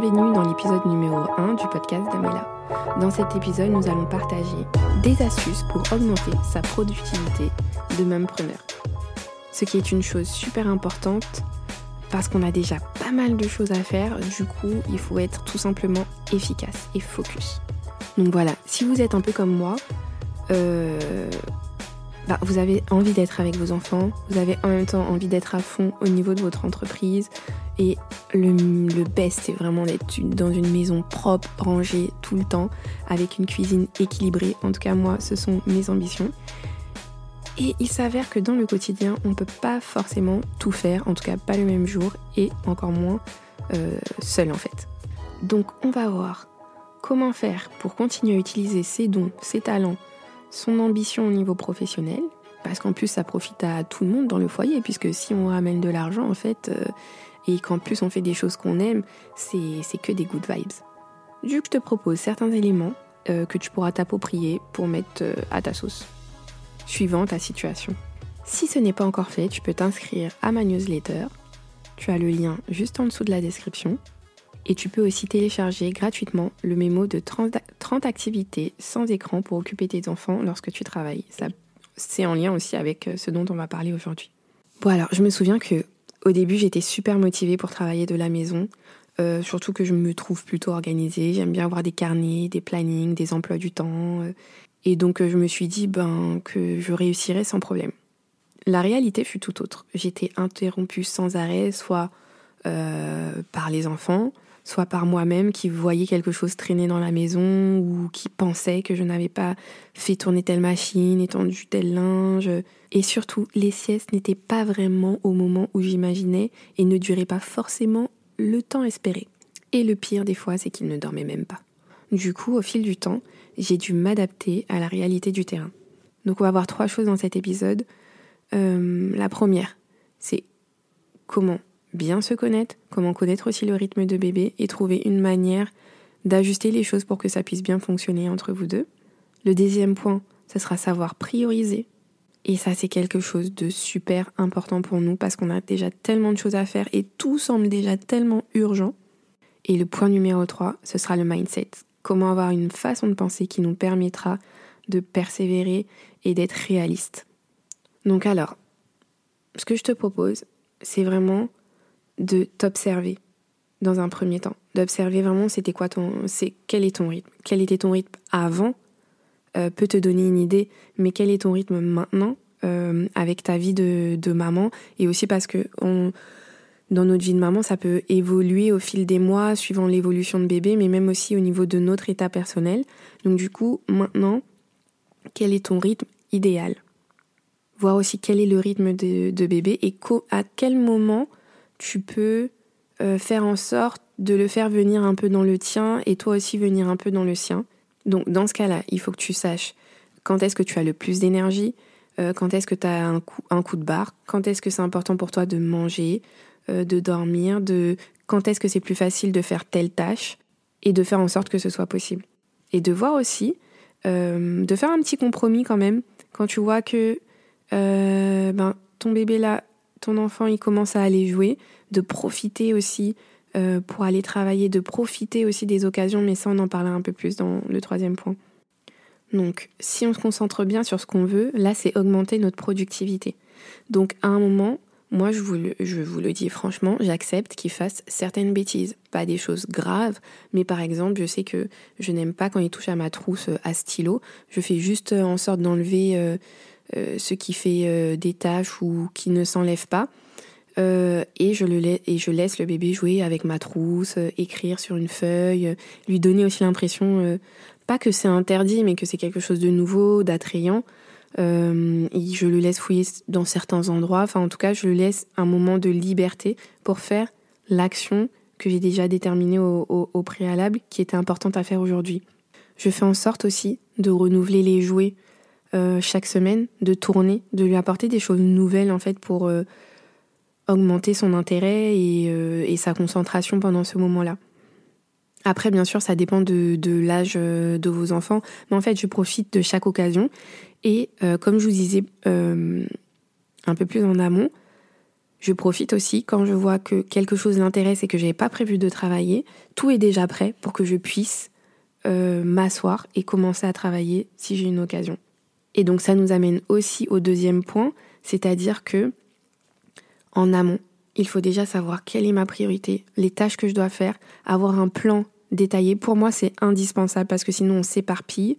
bienvenue dans l'épisode numéro 1 du podcast d'Amela. Dans cet épisode, nous allons partager des astuces pour augmenter sa productivité de preneur. Ce qui est une chose super importante parce qu'on a déjà pas mal de choses à faire, du coup, il faut être tout simplement efficace et focus. Donc voilà, si vous êtes un peu comme moi, euh, bah, vous avez envie d'être avec vos enfants, vous avez en même temps envie d'être à fond au niveau de votre entreprise. Et le, best, c'est vraiment d'être dans une maison propre, rangée tout le temps, avec une cuisine équilibrée. En tout cas, moi, ce sont mes ambitions. Et il s'avère que dans le quotidien, on ne peut pas forcément tout faire, en tout cas pas le même jour, et encore moins euh, seul en fait. Donc on va voir comment faire pour continuer à utiliser ses dons, ses talents, son ambition au niveau professionnel, parce qu'en plus ça profite à tout le monde dans le foyer, puisque si on ramène de l'argent en fait, euh, et qu'en plus on fait des choses qu'on aime, c'est que des good vibes. Du coup, je te propose certains éléments euh, que tu pourras t'approprier pour mettre euh, à ta sauce, suivant ta situation. Si ce n'est pas encore fait, tu peux t'inscrire à ma newsletter. Tu as le lien juste en dessous de la description. Et tu peux aussi télécharger gratuitement le mémo de 30, activités sans écran pour occuper tes enfants lorsque tu travailles. c'est en lien aussi avec euh, ce dont on va parler aujourd'hui. Bon alors, je me souviens que au début, j'étais super motivée pour travailler de la maison. Euh, surtout que je me trouve plutôt organisée. J'aime bien avoir des carnets, des plannings, des emplois du temps. Euh. et donc, je me suis dit ben, que je réussirais sans problème. La réalité fut tout autre. J'étais interrompue sans arrêt, soit par les enfants, soit par moi-même qui voyais quelque chose traîner dans la maison ou qui pensait que je n'avais pas fait tourner telle machine, étendu tel linge. Et surtout, les siestes n'étaient pas vraiment au moment où j'imaginais et ne duraient pas forcément le temps espéré. Et le pire des fois, c'est qu'ils ne dormaient même pas. Du coup, au fil du temps, j'ai dû m'adapter à la réalité du terrain. Donc on va voir trois choses dans cet épisode. Euh, la première, c'est comment bien se connaître, comment connaître aussi le rythme de bébé et trouver une manière d'ajuster les choses pour que ça puisse bien fonctionner entre vous deux. Le deuxième point, ce sera savoir prioriser. Et ça, c'est quelque chose de super important pour nous parce qu'on a déjà tellement de choses à faire et tout semble déjà tellement urgent. Et le point numéro 3, ce sera le mindset. Comment avoir une façon de penser qui nous permettra de persévérer et d'être réaliste. Donc alors, ce que je te propose, c'est vraiment de t'observer dans un premier temps, d'observer vraiment c'était quoi ton, c'est quel est ton rythme, quel était ton rythme avant euh, peut te donner une idée, mais quel est ton rythme maintenant euh, avec ta vie de, maman? Et aussi parce que dans notre vie de maman ça peut évoluer au fil des mois suivant l'évolution de bébé, mais même aussi au niveau de notre état personnel. Donc du coup maintenant quel est ton rythme idéal, voir aussi quel est le rythme de, de bébé et à quel moment tu peux euh, faire en sorte de le faire venir un peu dans le tien et toi aussi venir un peu dans le sien. Donc dans ce cas-là, il faut que tu saches quand est-ce que tu as le plus d'énergie, euh, quand est-ce que tu as un coup, un coup de barre, quand est-ce que c'est important pour toi de manger, euh, de dormir, de quand est-ce que c'est plus facile de faire telle tâche et de faire en sorte que ce soit possible. Et de voir aussi, de faire un petit compromis quand même, quand tu vois que ben, ton bébé là, ton enfant il commence à aller jouer, de profiter aussi euh, pour aller travailler, de profiter aussi des occasions, mais ça on en parlera un peu plus dans le troisième point. Donc si on se concentre bien sur ce qu'on veut, là c'est augmenter notre productivité. Donc à un moment, moi je vous le, dis franchement, j'accepte qu'il fasse certaines bêtises, pas des choses graves, mais par exemple je sais que je n'aime pas quand il touche à ma trousse euh, à stylo, je fais juste en sorte d'enlever... Euh, ce qui fait euh, des tâches ou qui ne s'enlève pas. Euh, et, je le et je laisse le bébé jouer avec ma trousse, écrire sur une feuille, lui donner aussi l'impression, pas que c'est interdit, mais que c'est quelque chose de nouveau, d'attrayant. et je le laisse fouiller dans certains endroits. Enfin, en tout cas, je le laisse un moment de liberté pour faire l'action que j'ai déjà déterminée au, préalable, qui était importante à faire aujourd'hui. Je fais en sorte aussi de renouveler les jouets euh, chaque semaine, de tourner, de lui apporter des choses nouvelles en fait pour euh, augmenter son intérêt euh, et, sa concentration pendant ce moment-là. Après, bien sûr, ça dépend de, l'âge de vos enfants, mais en fait, je profite de chaque occasion et comme je vous disais un peu plus en amont, Je profite aussi quand je vois que quelque chose l'intéresse et que j'avais pas prévu de travailler, tout est déjà prêt pour que je puisse m'asseoir et commencer à travailler si j'ai une occasion. Et donc ça nous amène aussi au deuxième point, c'est-à-dire que en amont, il faut déjà savoir quelle est ma priorité, les tâches que je dois faire, avoir un plan détaillé. Pour moi, c'est indispensable parce que sinon on s'éparpille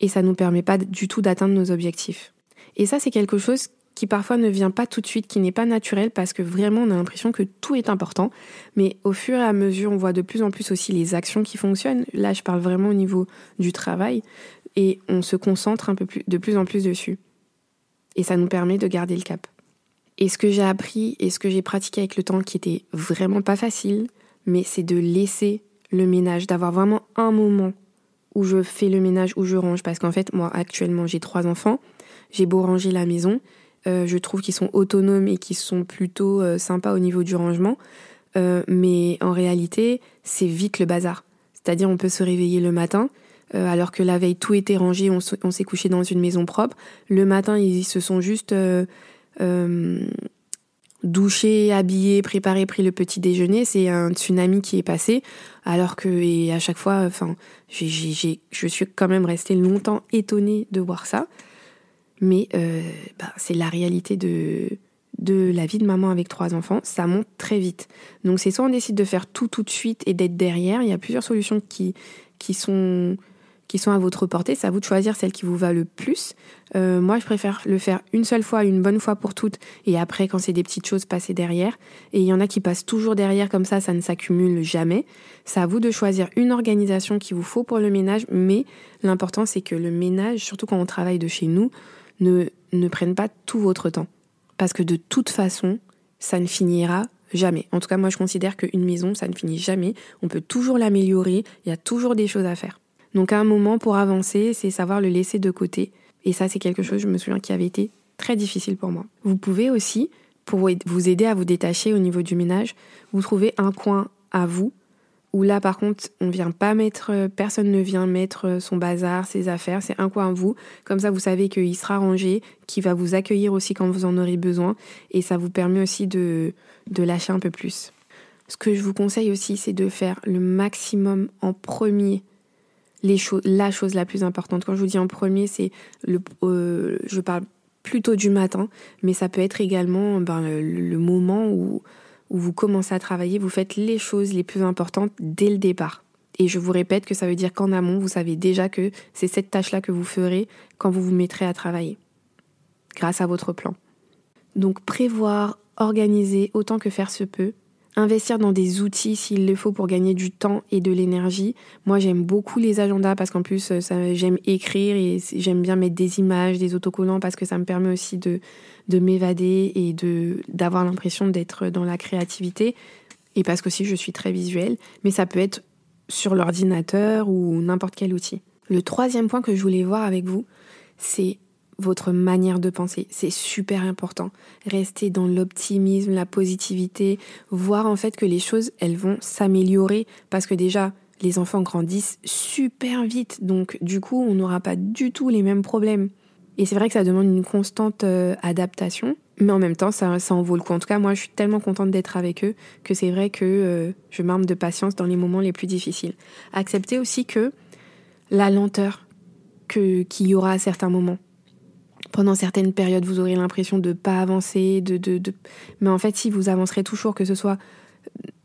et ça ne nous permet pas du tout d'atteindre nos objectifs. Et ça, c'est quelque chose qui parfois ne vient pas tout de suite, qui n'est pas naturel parce que vraiment on a l'impression que tout est important. Mais au fur et à mesure, on voit de plus en plus aussi les actions qui fonctionnent. Là, je parle vraiment au niveau du travail et on se concentre un peu plus, de plus en plus dessus. Et ça nous permet de garder le cap. Et ce que j'ai appris et ce que j'ai pratiqué avec le temps qui était vraiment pas facile, mais c'est de laisser le ménage, d'avoir vraiment un moment où je fais le ménage, où je range. Parce qu'en fait, moi, actuellement, j'ai trois enfants. J'ai beau ranger la maison. Euh, je trouve qu'ils sont autonomes et qu'ils sont plutôt euh, sympas au niveau du rangement. Euh, mais en réalité, c'est vite le bazar. C'est-à-dire, on peut se réveiller le matin, alors que la veille, tout était rangé, on, s'est couché dans une maison propre. Le matin, ils se sont juste douché, habillé, préparé, pris le petit déjeuner, c'est un tsunami qui est passé. Alors que, et à chaque fois, enfin, j'ai, je suis quand même restée longtemps étonnée de voir ça. Mais euh, bah, c'est la réalité de, de la vie de maman avec trois enfants, ça monte très vite. Donc c'est soit on décide de faire tout tout de suite et d'être derrière, il y a plusieurs solutions qui, qui sont qui sont à votre portée. C'est à vous de choisir celle qui vous va le plus. Euh, moi, je préfère le faire une seule fois, une bonne fois pour toutes, et après, quand c'est des petites choses, passer derrière. Et il y en a qui passent toujours derrière, comme ça, ça ne s'accumule jamais. C'est à vous de choisir une organisation qu'il vous faut pour le ménage, mais l'important, c'est que le ménage, surtout quand on travaille de chez nous, ne, ne prenne pas tout votre temps. Parce que de toute façon, ça ne finira jamais. En tout cas, moi, je considère qu'une maison, ça ne finit jamais. On peut toujours l'améliorer, il y a toujours des choses à faire. Donc à un moment, pour avancer, c'est savoir le laisser de côté. Et ça, c'est quelque chose, je me souviens, qui avait été très difficile pour moi. Vous pouvez aussi, pour vous aider à vous détacher au niveau du ménage, vous trouver un coin à vous où là, par contre, on vient pas mettre, personne ne vient mettre son bazar, ses affaires, c'est un coin vous. Comme ça, vous savez qu'il sera rangé, qu'il va vous accueillir aussi quand vous en aurez besoin, et ça vous permet aussi de, de lâcher un peu plus. Ce que je vous conseille aussi, c'est de faire le maximum en premier les la chose la plus importante. Quand je vous dis en premier, c'est le, euh, je parle plutôt du matin, mais ça peut être également ben, le, moment où, où vous commencez à travailler, vous faites les choses les plus importantes dès le départ. Et je vous répète que ça veut dire qu'en amont, vous savez déjà que c'est cette tâche-là que vous ferez quand vous vous mettrez à travailler, grâce à votre plan. Donc prévoir, organiser autant que faire se peut, investir dans des outils s'il le faut pour gagner du temps et de l'énergie. Moi, j'aime beaucoup les agendas parce qu'en plus, ça, j'aime écrire et j'aime bien mettre des images, des autocollants parce que ça me permet aussi de, de m'évader et d'avoir l'impression d'être dans la créativité. Et parce que aussi, je suis très visuelle, mais ça peut être sur l'ordinateur ou n'importe quel outil. Le troisième point que je voulais voir avec vous, c'est votre manière de penser. C'est super important. Restez dans l'optimisme, la positivité, voir en fait que les choses, elles vont s'améliorer parce que déjà, les enfants grandissent super vite. Donc du coup, on n'aura pas du tout les mêmes problèmes. Et c'est vrai que ça demande une constante euh, adaptation, mais en même temps, ça, en vaut le coup. En tout cas, moi, je suis tellement contente d'être avec eux que c'est vrai que euh, je m'arme de patience dans les moments les plus difficiles. Acceptez aussi que la lenteur qu'il y aura à certains moments pendant certaines périodes, vous aurez l'impression de ne pas avancer, de, de, de, mais en fait, si vous avancerez toujours, que ce soit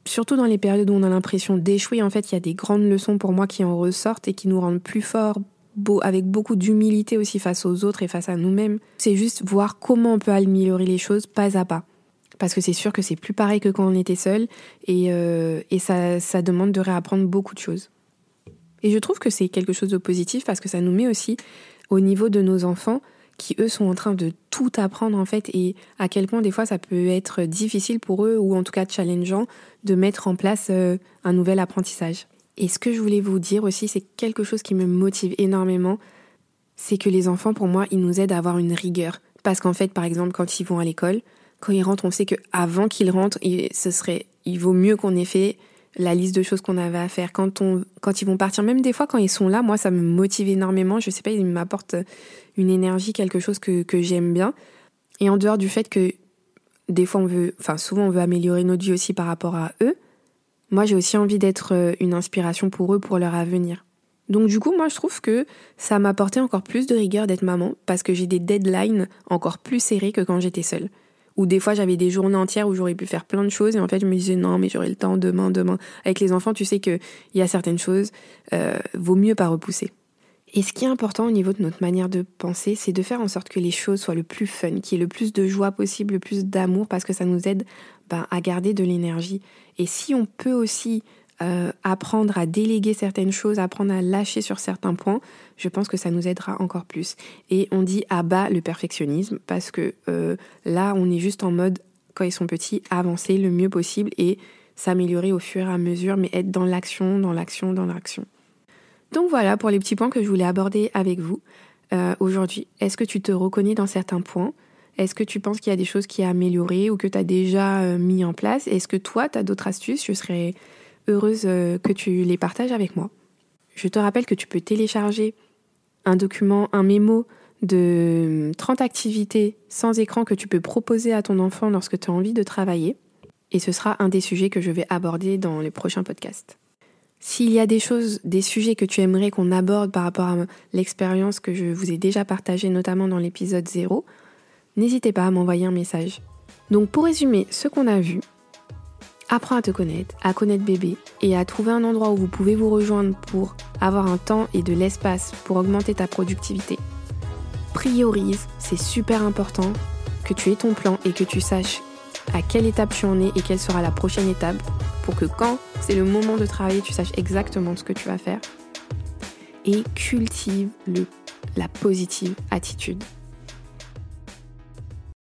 surtout dans les périodes où on a l'impression d'échouer, en fait, il y a des grandes leçons pour moi qui en ressortent et qui nous rendent plus forts, beau, avec beaucoup d'humilité aussi face aux autres et face à nous-mêmes. C'est juste voir comment on peut améliorer les choses pas à pas. Parce que c'est sûr que c'est plus pareil que quand on était seul et, euh, et ça, ça demande de réapprendre beaucoup de choses. Et je trouve que c'est quelque chose de positif parce que ça nous met aussi au niveau de nos enfants qui eux sont en train de tout apprendre en fait et à quel point des fois ça peut être difficile pour eux ou en tout cas challengeant de mettre en place euh, un nouvel apprentissage. Et ce que je voulais vous dire aussi, c'est quelque chose qui me motive énormément, c'est que les enfants pour moi, ils nous aident à avoir une rigueur parce qu'en fait par exemple quand ils vont à l'école, quand ils rentrent, on sait que avant qu'ils rentrent, ce serait il vaut mieux qu'on ait fait la liste de choses qu'on avait à faire. Quand, on, quand ils vont partir, même des fois quand ils sont là, moi ça me motive énormément. Je sais pas, ils m'apportent une énergie, quelque chose que, j'aime bien. Et en dehors du fait que des fois on veut, enfin souvent on veut améliorer notre vie aussi par rapport à eux. Moi j'ai aussi envie d'être euh, une inspiration pour eux, pour leur avenir. Donc du coup moi je trouve que ça m'a apporté encore plus de rigueur d'être maman parce que j'ai des deadlines encore plus serrées que quand j'étais seule. Ou des fois j'avais des journées entières où j'aurais pu faire plein de choses et en fait je me disais non mais j'aurai le temps demain, demain. Avec les enfants tu sais qu'il y a certaines choses, euh, vaut mieux pas repousser. Et ce qui est important au niveau de notre manière de penser, c'est de faire en sorte que les choses soient le plus fun, qu'il y ait le plus de joie possible, le plus d'amour, parce que ça nous aide ben, à garder de l'énergie. Et si on peut aussi euh, apprendre à déléguer certaines choses, apprendre à lâcher sur certains points, je pense que ça nous aidera encore plus. Et on dit à bas le perfectionnisme, parce que euh, là, on est juste en mode, quand ils sont petits, avancer le mieux possible et s'améliorer au fur et à mesure, mais être dans l'action, dans l'action, dans l'action. Donc voilà pour les petits points que je voulais aborder avec vous euh, aujourd'hui. Est-ce que tu te reconnais dans certains points? Est-ce que tu penses qu'il y a des choses qui à améliorer ou que tu as déjà mis en place? Est-ce que toi, tu as d'autres astuces? Je serais heureuse euh, que tu les partages avec moi. Je te rappelle que tu peux télécharger un document, un mémo de 30 activités sans écran que tu peux proposer à ton enfant lorsque tu as envie de travailler. Et ce sera un des sujets que je vais aborder dans les prochains podcasts. S'il y a des choses, des sujets que tu aimerais qu'on aborde par rapport à l'expérience que je vous ai déjà partagée, notamment dans l'épisode 0, n'hésitez pas à m'envoyer un message. Donc pour résumer ce qu'on a vu, apprends à te connaître, à connaître bébé et à trouver un endroit où vous pouvez vous rejoindre pour avoir un temps et de l'espace pour augmenter ta productivité. Priorise, c'est super important que tu aies ton plan et que tu saches à quelle étape tu en es et quelle sera la prochaine étape pour que quand c'est le moment de travailler, tu saches exactement ce que tu vas faire. Et cultive la positive attitude.